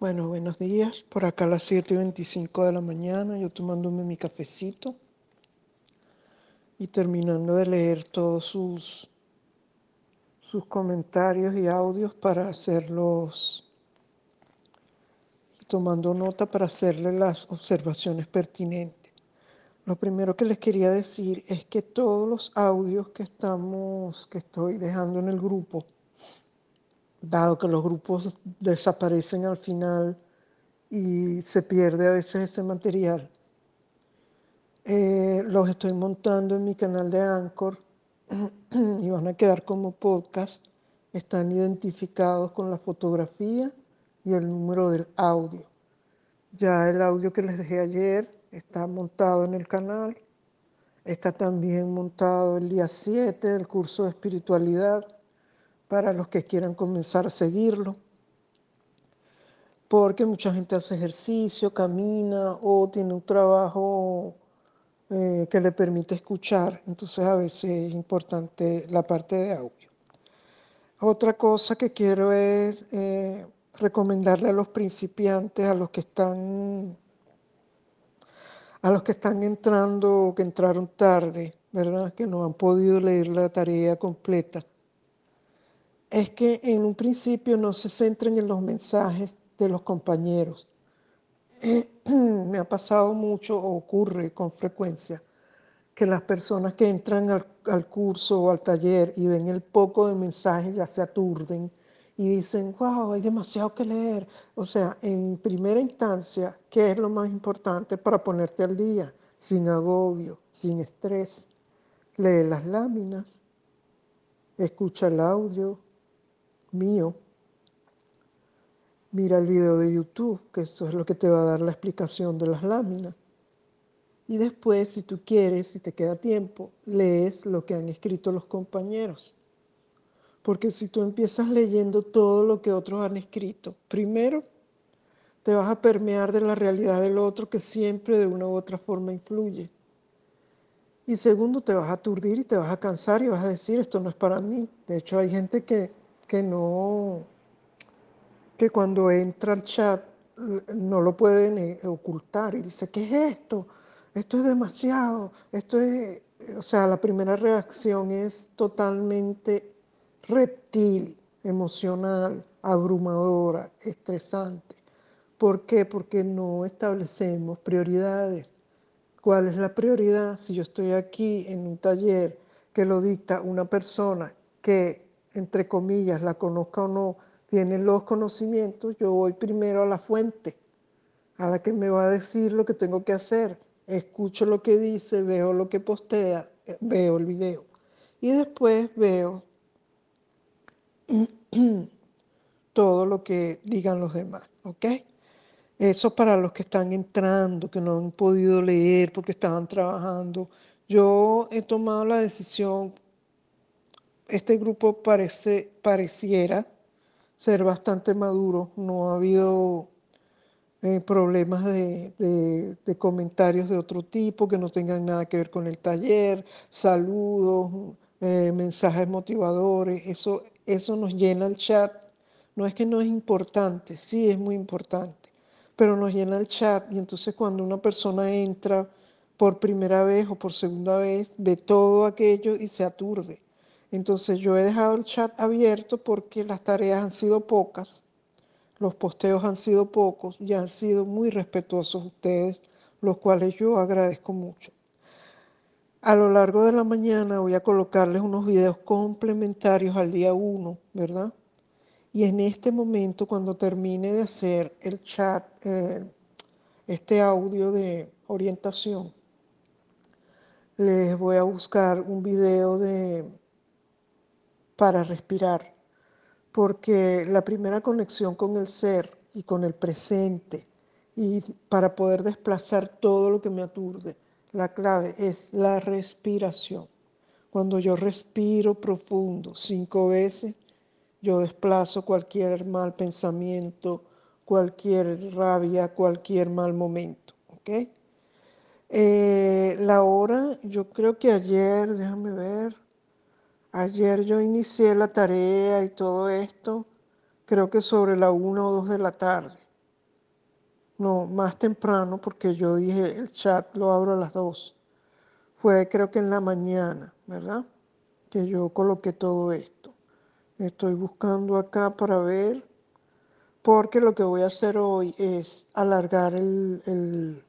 Bueno, buenos días. Por acá a las 7 y 25 de la mañana, yo tomándome mi cafecito y terminando de leer todos sus, sus comentarios y audios para hacerlos, tomando nota para hacerle las observaciones pertinentes. Lo primero que les quería decir es que todos los audios que estamos, que estoy dejando en el grupo, dado que los grupos desaparecen al final y se pierde a veces ese material. Eh, los estoy montando en mi canal de Anchor y van a quedar como podcast. Están identificados con la fotografía y el número del audio. Ya el audio que les dejé ayer está montado en el canal. Está también montado el día 7 del curso de espiritualidad para los que quieran comenzar a seguirlo. Porque mucha gente hace ejercicio, camina o tiene un trabajo eh, que le permite escuchar. Entonces a veces es importante la parte de audio. Otra cosa que quiero es eh, recomendarle a los principiantes, a los que están a los que están entrando o que entraron tarde, ¿verdad? Que no han podido leer la tarea completa es que en un principio no se centren en los mensajes de los compañeros. Me ha pasado mucho, o ocurre con frecuencia, que las personas que entran al, curso o al taller y ven el poco de mensajes ya se aturden y dicen, wow, hay demasiado que leer. O sea, en primera instancia, ¿qué es lo más importante para ponerte al día? Sin agobio, sin estrés. Lee las láminas, escucha el audio, mío, mira el video de YouTube, que eso es lo que te va a dar la explicación de las láminas. Y después, si tú quieres, si te queda tiempo, lees lo que han escrito los compañeros. Porque si tú empiezas leyendo todo lo que otros han escrito, primero te vas a permear de la realidad del otro que siempre de una u otra forma influye. Y segundo, te vas a aturdir y te vas a cansar y vas a decir, esto no es para mí. De hecho, hay gente que que no, que cuando entra al chat no lo pueden eh, ocultar y dice, ¿qué es esto? Esto es demasiado, esto es, o sea, la primera reacción es totalmente reptil, emocional, abrumadora, estresante. ¿Por qué? Porque no establecemos prioridades. ¿Cuál es la prioridad? Si yo estoy aquí en un taller que lo dicta una persona que entre comillas, la conozca o no, tiene los conocimientos, yo voy primero a la fuente, a la que me va a decir lo que tengo que hacer. Escucho lo que dice, veo lo que postea, eh, veo el video. Y después veo todo lo que digan los demás, ¿ok? Eso para los que están entrando, que no han podido leer porque estaban trabajando. Yo he tomado la decisión este grupo parece, pareciera ser bastante maduro, no ha habido eh, problemas de, comentarios de otro tipo que no tengan nada que ver con el taller, saludos, eh, mensajes motivadores, eso, eso nos llena el chat. No es que no es importante, sí es muy importante, pero nos llena el chat y entonces cuando una persona entra por primera vez o por segunda vez, ve todo aquello y se aturde. Entonces yo he dejado el chat abierto porque las tareas han sido pocas, los posteos han sido pocos y han sido muy respetuosos ustedes, los cuales yo agradezco mucho. A lo largo de la mañana voy a colocarles unos videos complementarios al día 1, ¿verdad? Y en este momento, cuando termine de hacer el chat, eh, este audio de orientación, les voy a buscar un video de para respirar, porque la primera conexión con el ser y con el presente y para poder desplazar todo lo que me aturde, la clave es la respiración. Cuando yo respiro profundo cinco veces, yo desplazo cualquier mal pensamiento, cualquier rabia, cualquier mal momento. ¿ok? Eh, la hora, yo creo que ayer, déjame ver, Ayer yo inicié la tarea y todo esto, creo que sobre la una o dos de la tarde. no, más temprano, porque yo dije el chat lo abro a las 2. Fue creo que en la mañana, ¿verdad? Que yo coloqué todo esto. Estoy buscando acá para ver, porque lo que voy a hacer hoy es alargar el,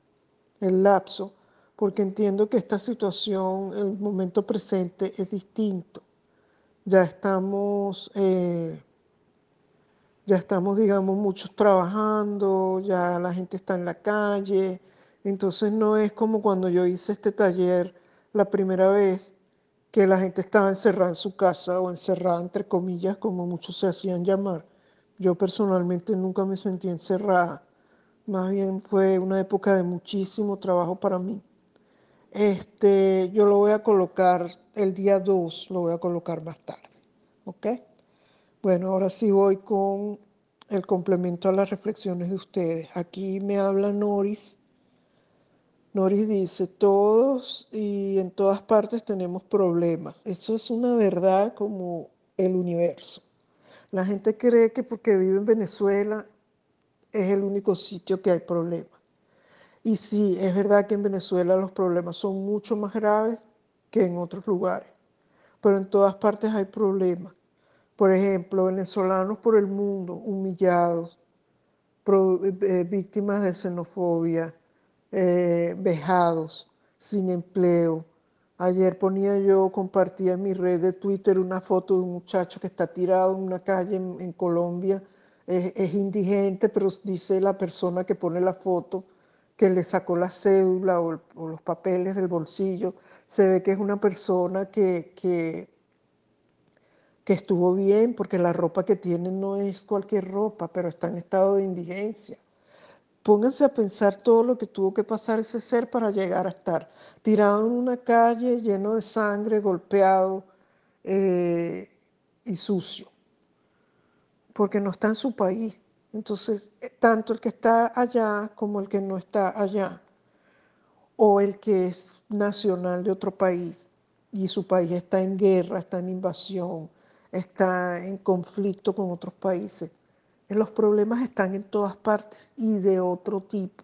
lapso, porque entiendo que esta situación, el momento presente, es distinto. Ya estamos... Eh, ya estamos, digamos, muchos trabajando, ya la gente está en la calle, entonces no es como cuando yo hice este taller la primera vez, que la gente estaba encerrada en su casa o encerrada entre comillas, como muchos se hacían llamar. Yo personalmente nunca me sentí encerrada, más bien fue una época de muchísimo trabajo para mí. Este, yo lo voy a colocar el día 2, lo voy a colocar más tarde, ¿ok? Bueno, ahora sí voy con el complemento a las reflexiones de ustedes. Aquí me habla Noris. Noris dice, todos y en todas partes tenemos problemas. Eso es una verdad como el universo. La gente cree que porque vive en Venezuela es el único sitio que hay problemas. Y sí, es verdad que en Venezuela los problemas son mucho más graves que en otros lugares, pero en todas partes hay problemas. Por ejemplo, venezolanos por el mundo humillados, eh, eh, víctimas de xenofobia, eh, vejados, sin empleo. Ayer ponía yo, compartía en mi red de Twitter una foto de un muchacho que está tirado en una calle en, Colombia. Es, indigente, pero dice la persona que pone la foto que le sacó la cédula o, los papeles del bolsillo. Se ve que es una persona que, que que estuvo bien porque la ropa que tienen no es cualquier ropa, pero está en estado de indigencia. Pónganse a pensar todo lo que tuvo que pasar ese ser para llegar a estar tirado en una calle lleno de sangre, golpeado eh, y sucio, porque no está en su país. Entonces, eh, tanto el que está allá como el que no está allá, o el que es nacional de otro país y su país está en guerra, está en invasión, está en conflicto con otros países. Los problemas están en todas partes y de otro tipo.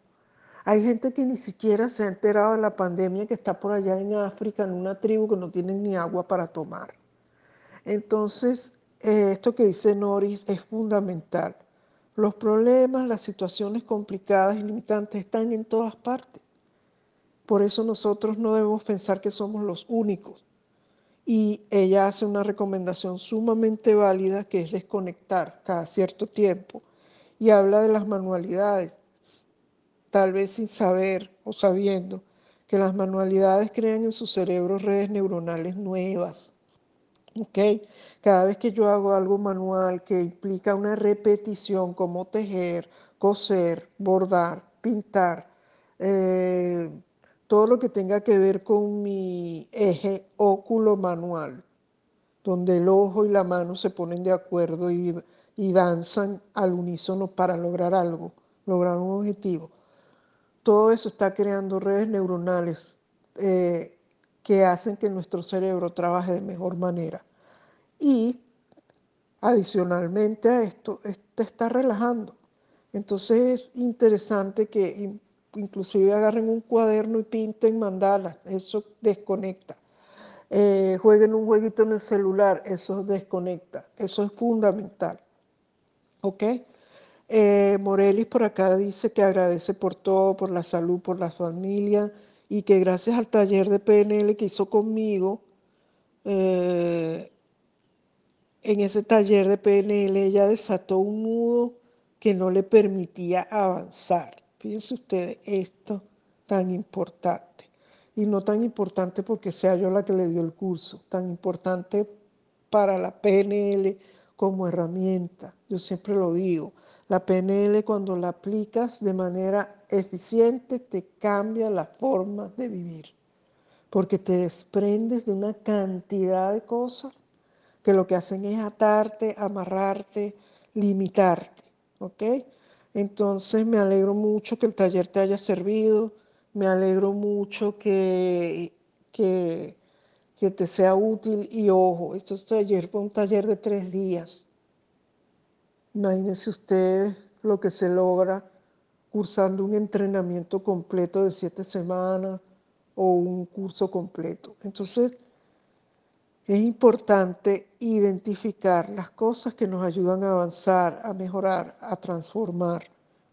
Hay gente que ni siquiera se ha enterado de la pandemia que está por allá en África, en una tribu que no tienen ni agua para tomar. Entonces, eh, esto que dice Norris es fundamental. Los problemas, las situaciones complicadas y limitantes están en todas partes. Por eso nosotros no debemos pensar que somos los únicos y ella hace una recomendación sumamente válida que es desconectar cada cierto tiempo y habla de las manualidades, tal vez sin saber o sabiendo que las manualidades crean en su cerebro redes neuronales nuevas. ¿Ok? Cada vez que yo hago algo manual que implica una repetición como tejer, coser, bordar, pintar, eh, todo lo que tenga que ver con mi eje óculo manual, donde el ojo y la mano se ponen de acuerdo y, danzan al unísono para lograr algo, lograr un objetivo. Todo eso está creando redes neuronales eh, que hacen que nuestro cerebro trabaje de mejor manera. Y adicionalmente a esto, te está relajando. Entonces es interesante que inclusive agarren un cuaderno y pinten mandalas, eso desconecta. Eh, jueguen un jueguito en el celular, eso desconecta, eso es fundamental. ¿Ok? Eh, Morelis por acá dice que agradece por todo, por la salud, por la familia y que gracias al taller de PNL que hizo conmigo, eh, en ese taller de PNL ella desató un nudo que no le permitía avanzar. Fíjense ustedes esto tan importante. Y no tan importante porque sea yo la que le dio el curso, tan importante para la PNL como herramienta. Yo siempre lo digo, la PNL cuando la aplicas de manera eficiente te cambia la forma de vivir, porque te desprendes de una cantidad de cosas que lo que hacen es atarte, amarrarte, limitarte, ¿ok? Entonces me alegro mucho que el taller te haya servido, me alegro mucho que, que, te sea útil y ojo, este taller fue un taller de tres días. Imagínense ustedes lo que se logra cursando un entrenamiento completo de siete semanas o un curso completo. Entonces, es importante identificar las cosas que nos ayudan a avanzar, a mejorar, a transformar,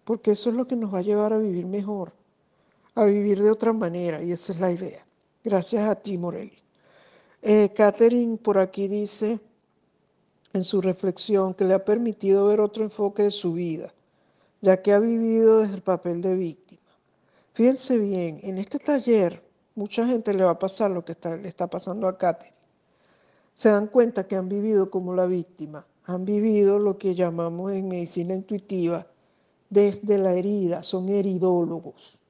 porque eso es lo que nos va a llevar a vivir mejor, a vivir de otra manera, y esa es la idea. Gracias a ti, Morelli. Eh, Catherine por aquí dice en su reflexión que le ha permitido ver otro enfoque de su vida, ya que ha vivido desde el papel de víctima. Fíjense bien, en este taller mucha gente le va a pasar lo que le está pasando a Catherine. Se dan cuenta que han vivido como la víctima, han vivido lo que llamamos en medicina intuitiva desde la herida, son heridólogos.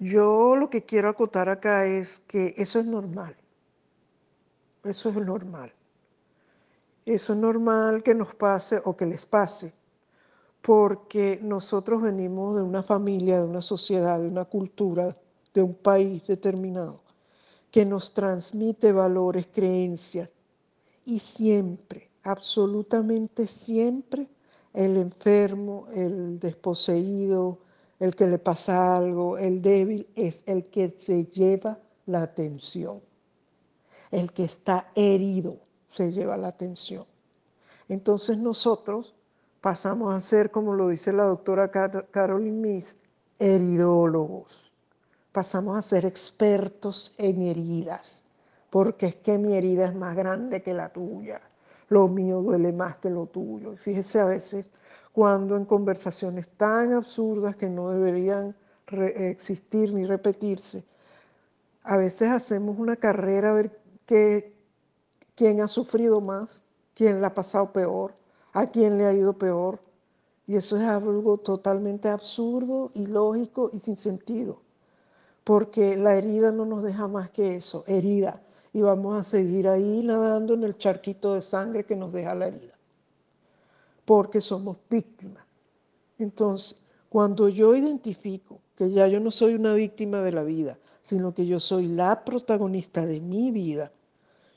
Yo lo que quiero acotar acá es que eso es normal. Eso es normal. Eso es normal que nos pase o que les pase, porque nosotros venimos de una familia, de una sociedad, de una cultura, de un país determinado, que nos transmite valores, creencias, y siempre, absolutamente siempre, el enfermo, el desposeído, el que le pasa algo, el débil, es el que se lleva la atención. El que está herido se lleva la atención. Entonces nosotros pasamos a ser, como lo dice la doctora Caroline Miss, heridólogos. Pasamos a ser expertos en heridas, porque es que mi herida es más grande que la tuya. Lo mío duele más que lo tuyo. Y fíjese a veces cuando en conversaciones tan absurdas que no deberían existir ni repetirse, a veces hacemos una carrera a ver que quién ha sufrido más, quién le ha pasado peor, a quién le ha ido peor. Y eso es algo totalmente absurdo, ilógico y sin sentido, porque la herida no nos deja más que eso, herida, y vamos a seguir ahí nadando en el charquito de sangre que nos deja la herida, porque somos víctimas. Entonces, cuando yo identifico que ya yo no soy una víctima de la vida, sino que yo soy la protagonista de mi vida,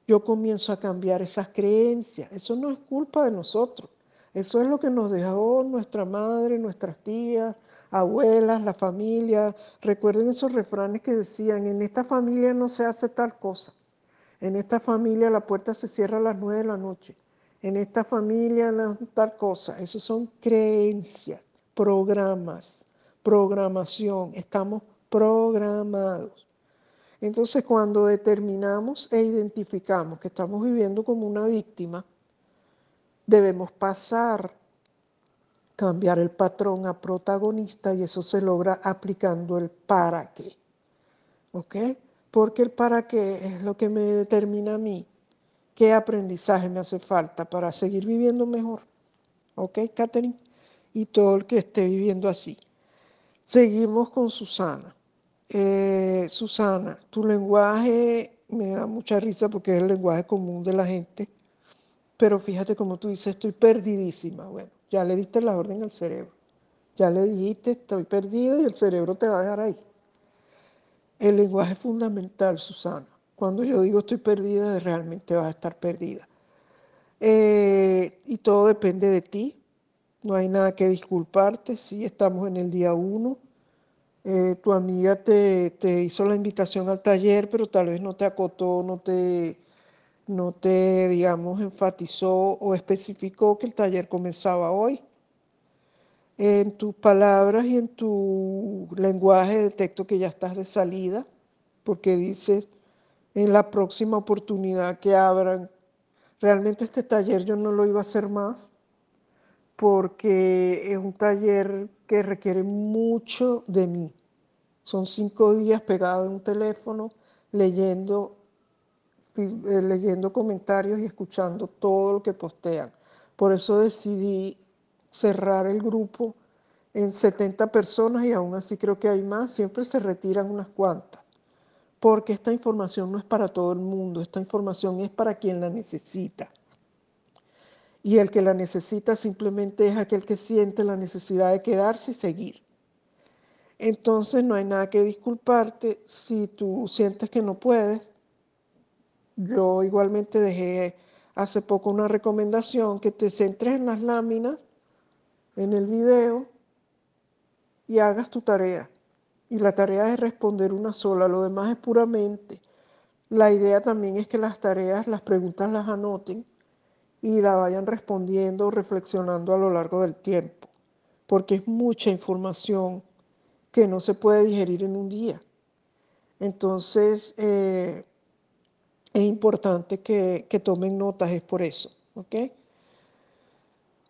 yo comienzo a cambiar esas creencias. Eso no es culpa de nosotros. Eso es lo que nos dejó nuestra madre, nuestras tías, abuelas, la familia. Recuerden esos refranes que decían, en esta familia no se hace tal cosa. En esta familia la puerta se cierra a las nueve de la noche. En esta familia no tal cosa. Eso son creencias, programas, programación. Estamos programados. Entonces, cuando determinamos e identificamos que estamos viviendo como una víctima, debemos pasar, cambiar el patrón a protagonista y eso se logra aplicando el para qué. ¿Ok? Porque el para qué es lo que me determina a mí qué aprendizaje me hace falta para seguir viviendo mejor. ¿Ok, Catherine? Y todo el que esté viviendo así. Seguimos con Susana. Eh, Susana, tu lenguaje me da mucha risa porque es el lenguaje común de la gente, pero fíjate como tú dices, estoy perdidísima. Bueno, ya le diste la orden al cerebro, ya le dijiste, estoy perdida y el cerebro te va a dejar ahí. El lenguaje es fundamental, Susana. Cuando yo digo estoy perdida, realmente vas a estar perdida. Eh, y todo depende de ti. No hay nada que disculparte. Sí, estamos en el día uno eh, tu amiga te, hizo la invitación al taller, pero tal vez no te acotó, no te, no te, digamos, enfatizó o especificó que el taller comenzaba hoy. En tus palabras y en tu lenguaje detecto que ya estás de salida, porque dices en la próxima oportunidad que abran. Realmente este taller yo no lo iba a hacer más, porque es un taller que requiere mucho de mí. Son cinco días pegado en un teléfono, leyendo, leyendo comentarios y escuchando todo lo que postean. Por eso decidí cerrar el grupo en 70 personas y aún así creo que hay más, siempre se retiran unas cuantas, porque esta información no es para todo el mundo, esta información es para quien la necesita. Y el que la necesita simplemente es aquel que siente la necesidad de quedarse y seguir. Entonces no hay nada que disculparte si tú sientes que no puedes. Yo igualmente dejé hace poco una recomendación que te centres en las láminas, en el video, y hagas tu tarea. Y la tarea es responder una sola, lo demás es puramente. La idea también es que las tareas, las preguntas las anoten y la vayan respondiendo, reflexionando a lo largo del tiempo, porque es mucha información que no se puede digerir en un día. Entonces, eh, es importante que, tomen notas, es por eso, ¿ok?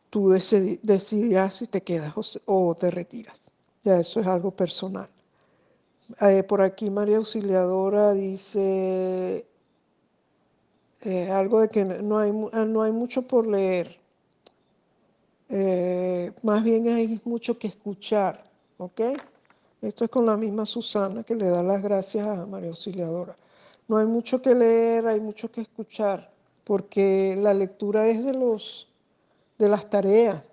Tú decidirás si te quedas o, te retiras. Ya eso es algo personal. Eh, por aquí María Auxiliadora dice eh, algo de que no hay, no hay mucho por leer. Eh, más bien hay mucho que escuchar, ¿ok? Esto es con la misma Susana que le da las gracias a María Auxiliadora. No hay mucho que leer, hay mucho que escuchar, porque la lectura es de, los, de las tareas.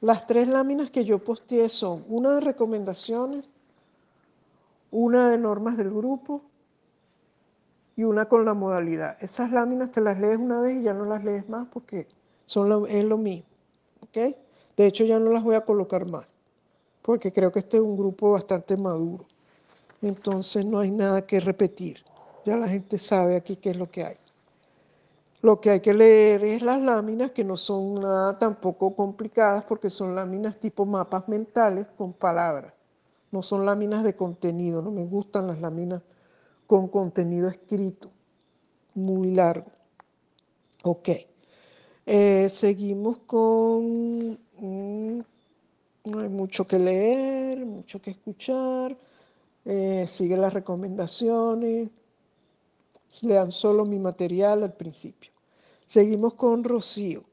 Las tres láminas que yo posteé son una de recomendaciones, una de normas del grupo y una con la modalidad. Esas láminas te las lees una vez y ya no las lees más porque son es lo mismo. De hecho, ya no las voy a colocar más porque creo que este es un grupo bastante maduro. Entonces no hay nada que repetir. Ya la gente sabe aquí qué es lo que hay. Lo que hay que leer es las láminas, que no son nada tampoco complicadas, porque son láminas tipo mapas mentales con palabras. No son láminas de contenido, no me gustan las láminas con contenido escrito, muy largo. Ok. Eh, seguimos con... Mm, no hay mucho que leer, mucho que escuchar. Eh, sigue las recomendaciones lean solo mi material al principio. Seguimos con Rocío.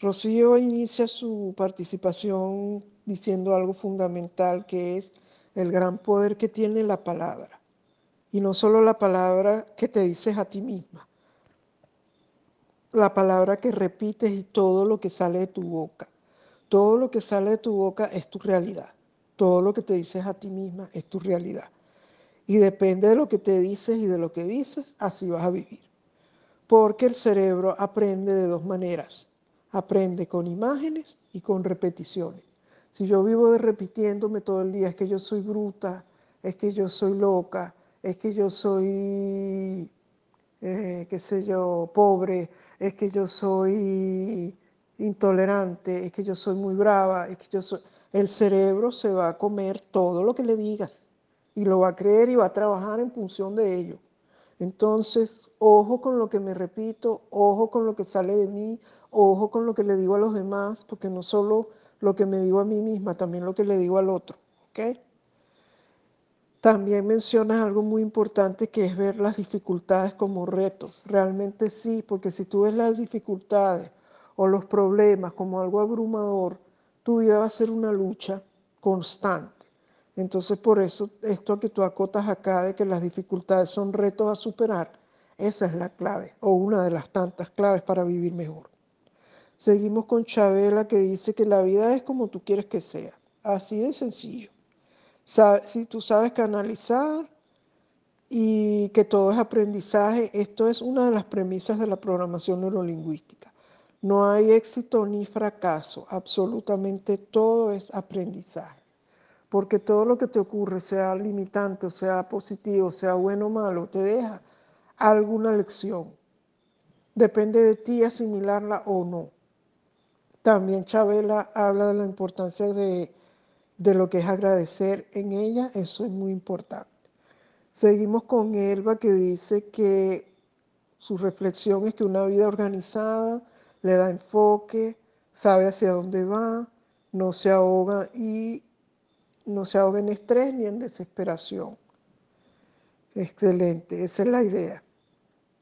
Rocío inicia su participación diciendo algo fundamental que es el gran poder que tiene la palabra. Y no solo la palabra que te dices a ti misma, la palabra que repites y todo lo que sale de tu boca. Todo lo que sale de tu boca es tu realidad. Todo lo que te dices a ti misma es tu realidad. Y depende de lo que te dices y de lo que dices, así vas a vivir. Porque el cerebro aprende de dos maneras. Aprende con imágenes y con repeticiones. Si yo vivo de repitiéndome todo el día, es que yo soy bruta, es que yo soy loca, es que yo soy, eh, qué sé yo, pobre, es que yo soy intolerante, es que yo soy muy brava, es que yo soy... El cerebro se va a comer todo lo que le digas y lo va a creer y va a trabajar en función de ello. Entonces, ojo con lo que me repito, ojo con lo que sale de mí, ojo con lo que le digo a los demás, porque no solo lo que me digo a mí misma, también lo que le digo al otro. ¿ok? También mencionas algo muy importante que es ver las dificultades como retos. Realmente sí, porque si tú ves las dificultades o los problemas como algo abrumador, tu vida va a ser una lucha constante. Entonces, por eso, esto que tú acotas acá de que las dificultades son retos a superar, esa es la clave, o una de las tantas claves para vivir mejor. Seguimos con Chabela que dice que la vida es como tú quieres que sea, así de sencillo. Si tú sabes canalizar y que todo es aprendizaje, esto es una de las premisas de la programación neurolingüística. No hay éxito ni fracaso, absolutamente todo es aprendizaje porque todo lo que te ocurre, sea limitante, sea positivo, sea bueno o malo, te deja alguna lección. Depende de ti asimilarla o no. También Chabela habla de la importancia de, de lo que es agradecer en ella, eso es muy importante. Seguimos con Elba que dice que su reflexión es que una vida organizada le da enfoque, sabe hacia dónde va, no se ahoga y no se ahoga en estrés ni en desesperación. Excelente, esa es la idea.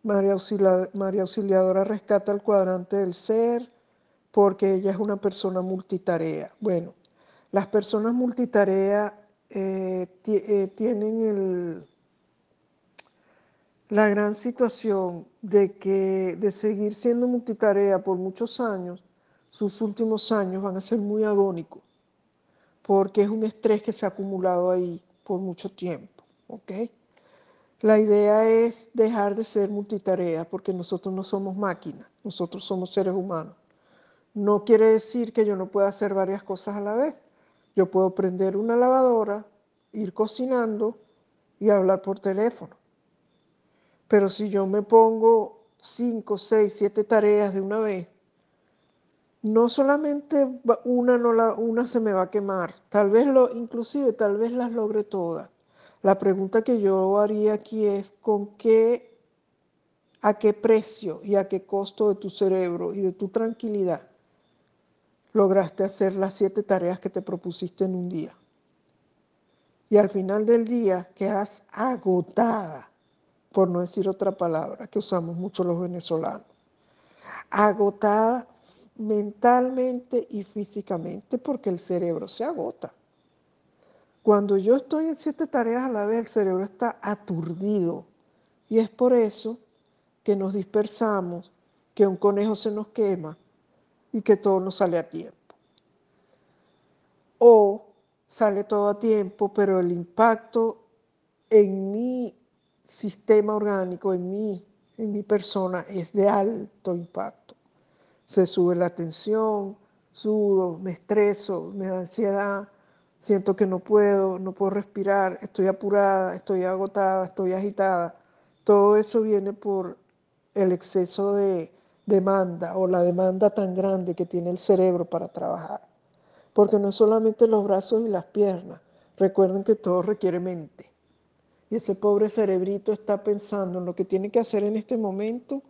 María, Auxiliadora, rescata el cuadrante del ser porque ella es una persona multitarea. Bueno, las personas multitarea eh, eh, tienen el, la gran situación de que de seguir siendo multitarea por muchos años, sus últimos años van a ser muy agónicos porque es un estrés que se ha acumulado ahí por mucho tiempo. ¿ok? La idea es dejar de ser multitarea porque nosotros no somos máquinas, nosotros somos seres humanos. No quiere decir que yo no pueda hacer varias cosas a la vez, Yo puedo prender una lavadora, ir cocinando y hablar por teléfono. Pero si yo me pongo cinco, seis, siete tareas de una vez, no solamente una, no la, una se me va a quemar, tal vez lo, inclusive tal vez las logre todas. La pregunta que yo haría aquí es con qué, a qué precio y a qué costo de tu cerebro y de tu tranquilidad lograste hacer las siete tareas que te propusiste en un día. Y al final del día quedas agotada, por no decir otra palabra que usamos mucho los venezolanos. Agotada mentalmente y físicamente porque el cerebro se agota. Cuando yo estoy en siete tareas a la vez, el cerebro está aturdido. Y es por eso que nos dispersamos, que un conejo se nos quema y que todo nos sale a tiempo. O sale todo a tiempo, pero el impacto en mi sistema orgánico, en mí, en mi persona, es de alto impacto. Se sube la tensión, sudo, me estreso, me da ansiedad, siento que no puedo, no puedo respirar, estoy apurada, estoy agotada, estoy agitada. Todo eso viene por el exceso de demanda o la demanda tan grande que tiene el cerebro para trabajar. Porque no solamente los brazos y las piernas, recuerden que todo requiere mente. Y ese pobre cerebrito está pensando en lo que tiene que hacer en este momento,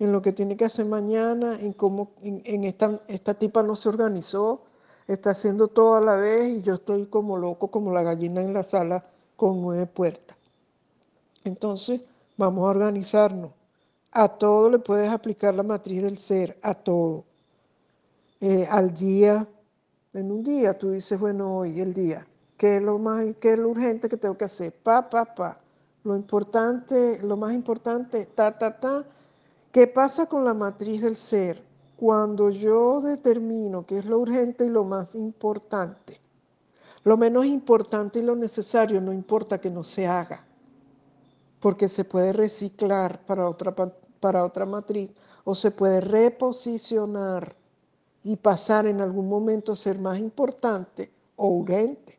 en lo que tiene que hacer mañana, en cómo en, esta, esta tipa no se organizó, está haciendo todo a la vez y yo estoy como loco, como la gallina en la sala con nueve puertas. Entonces, vamos a organizarnos. A todo le puedes aplicar la matriz del ser, a todo. Eh, al día, en un día tú dices, bueno, hoy el día, ¿qué es lo más, qué es lo urgente que tengo que hacer? Pa, pa, pa. Lo importante, lo más importante, ta, ta, ta. ¿Qué pasa con la matriz del ser? Cuando yo determino qué es lo urgente y lo más importante, lo menos importante y lo necesario no importa que no se haga, porque se puede reciclar para otra, para otra matriz o se puede reposicionar y pasar en algún momento a ser más importante o urgente.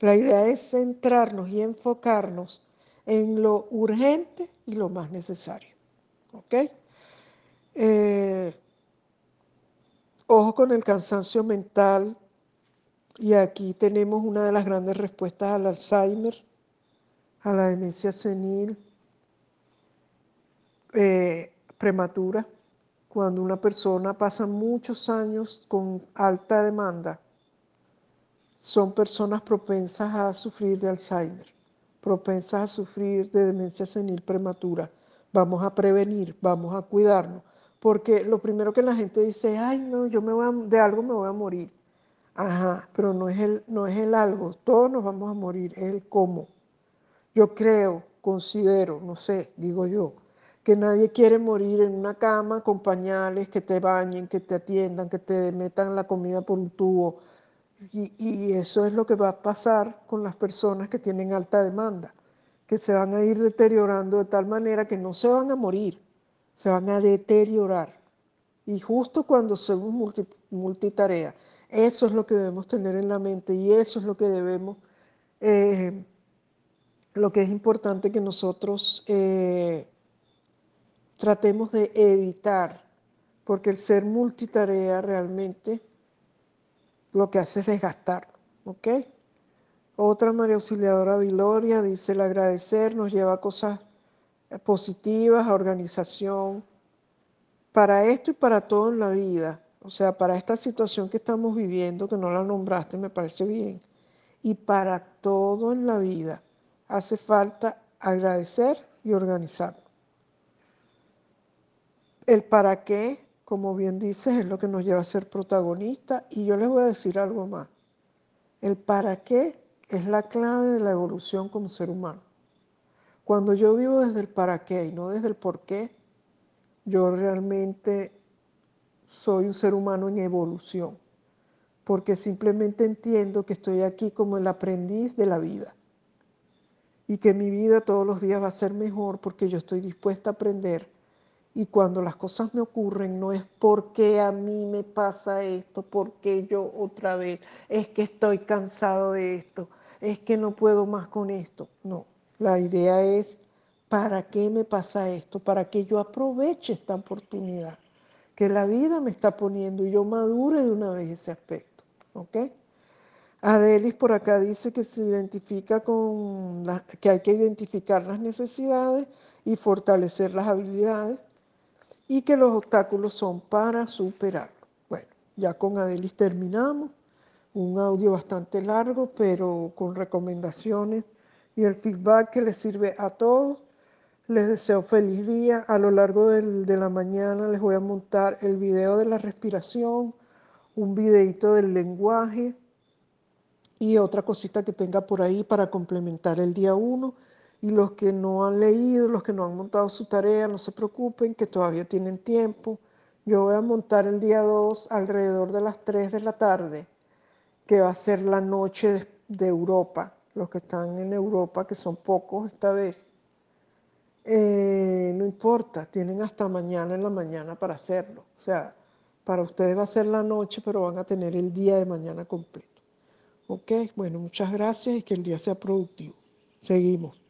La idea es centrarnos y enfocarnos en lo urgente y lo más necesario. ¿Ok? Eh, Ojo con el cansancio mental. Y aquí tenemos una de las grandes respuestas al Alzheimer, a la demencia senil eh, prematura. Cuando una persona pasa muchos años con alta demanda, son personas propensas a sufrir de Alzheimer, propensas a sufrir de demencia senil prematura. Vamos a prevenir, vamos a cuidarnos porque lo primero que la gente dice, ay, no, yo me voy de algo me voy a morir. Ajá, pero no es, el, no es el algo, todos nos vamos a morir, es el cómo. Yo creo, considero, no sé, digo yo, que nadie quiere morir en una cama con pañales, que te bañen, que te atiendan, que te metan la comida por un tubo. Y, y eso es lo que va a pasar con las personas que tienen alta demanda, que se van a ir deteriorando de tal manera que no se van a morir, se van a deteriorar. Y justo cuando somos multitarea, eso es lo que debemos tener en la mente y eso es lo que debemos, eh, lo que es importante que nosotros eh, tratemos de evitar, porque el ser multitarea realmente lo que hace es desgastar, ¿ok? Otra María Auxiliadora Viloria dice, el agradecer nos lleva a cosas positivas, a organización, para esto y para todo en la vida, o sea, para esta situación que estamos viviendo, que no la nombraste, me parece bien, y para todo en la vida, hace falta agradecer y organizar. El para qué, como bien dices, es lo que nos lleva a ser protagonistas, y yo les voy a decir algo más. El para qué es la clave de la evolución como ser humano. Cuando yo vivo desde el para qué y no desde el por qué, yo realmente soy un ser humano en evolución, porque simplemente entiendo que estoy aquí como el aprendiz de la vida y que mi vida todos los días va a ser mejor porque yo estoy dispuesta a aprender Y cuando las cosas me ocurren, no es porque a mí me pasa esto, porque yo otra vez, es que estoy cansado de esto, es que no puedo más con esto. No, la idea es, ¿para qué me pasa esto? Para que yo aproveche esta oportunidad que la vida me está poniendo y yo madure de una vez ese aspecto. ¿Ok? Adelis por acá dice que se identifica con que hay que identificar las necesidades y fortalecer las habilidades y que los obstáculos son para superarlo. Bueno, ya con Adelis terminamos. Un audio bastante largo, pero con recomendaciones y el feedback que les sirve a todos. Les deseo feliz día. A lo largo del, de la mañana les voy a montar el video de la respiración, un videito del lenguaje y otra cosita que tenga por ahí para complementar el día 1 y los que no han leído, los que no han montado su tarea, no se preocupen, que todavía tienen tiempo. Yo voy a montar el día 2 alrededor de las 3 de la tarde, que va a ser la noche de, Europa, los que están en Europa, que son pocos esta vez. Eh, no importa, tienen hasta mañana en la mañana para hacerlo. O sea, para ustedes va a ser la noche, pero van a tener el día de mañana completo. Ok, bueno, muchas gracias y que el día sea productivo. Seguimos.